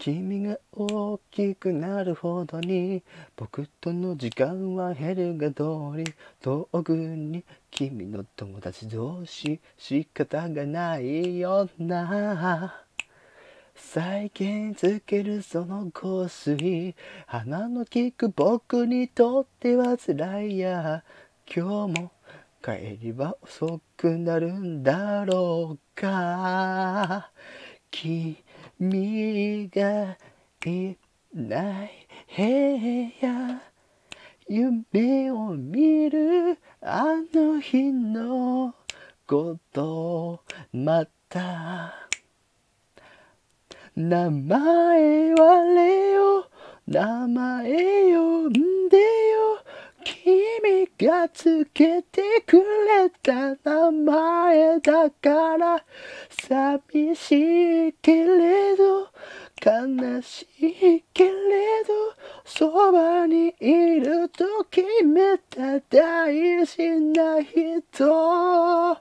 君が大きくなるほどに僕との時間は減るが通り遠くに君の友達同士仕方がないよな。再現つけるその香水鼻の利く僕にとっては辛いや。今日も帰りは遅くなるんだろうか。君がいない部屋。夢を見るあの日のこと。また。名前はレオ。名前呼んで。よがつけてくれた名前だから寂しいけれど悲しいけれどそばにいると決めた大事な人。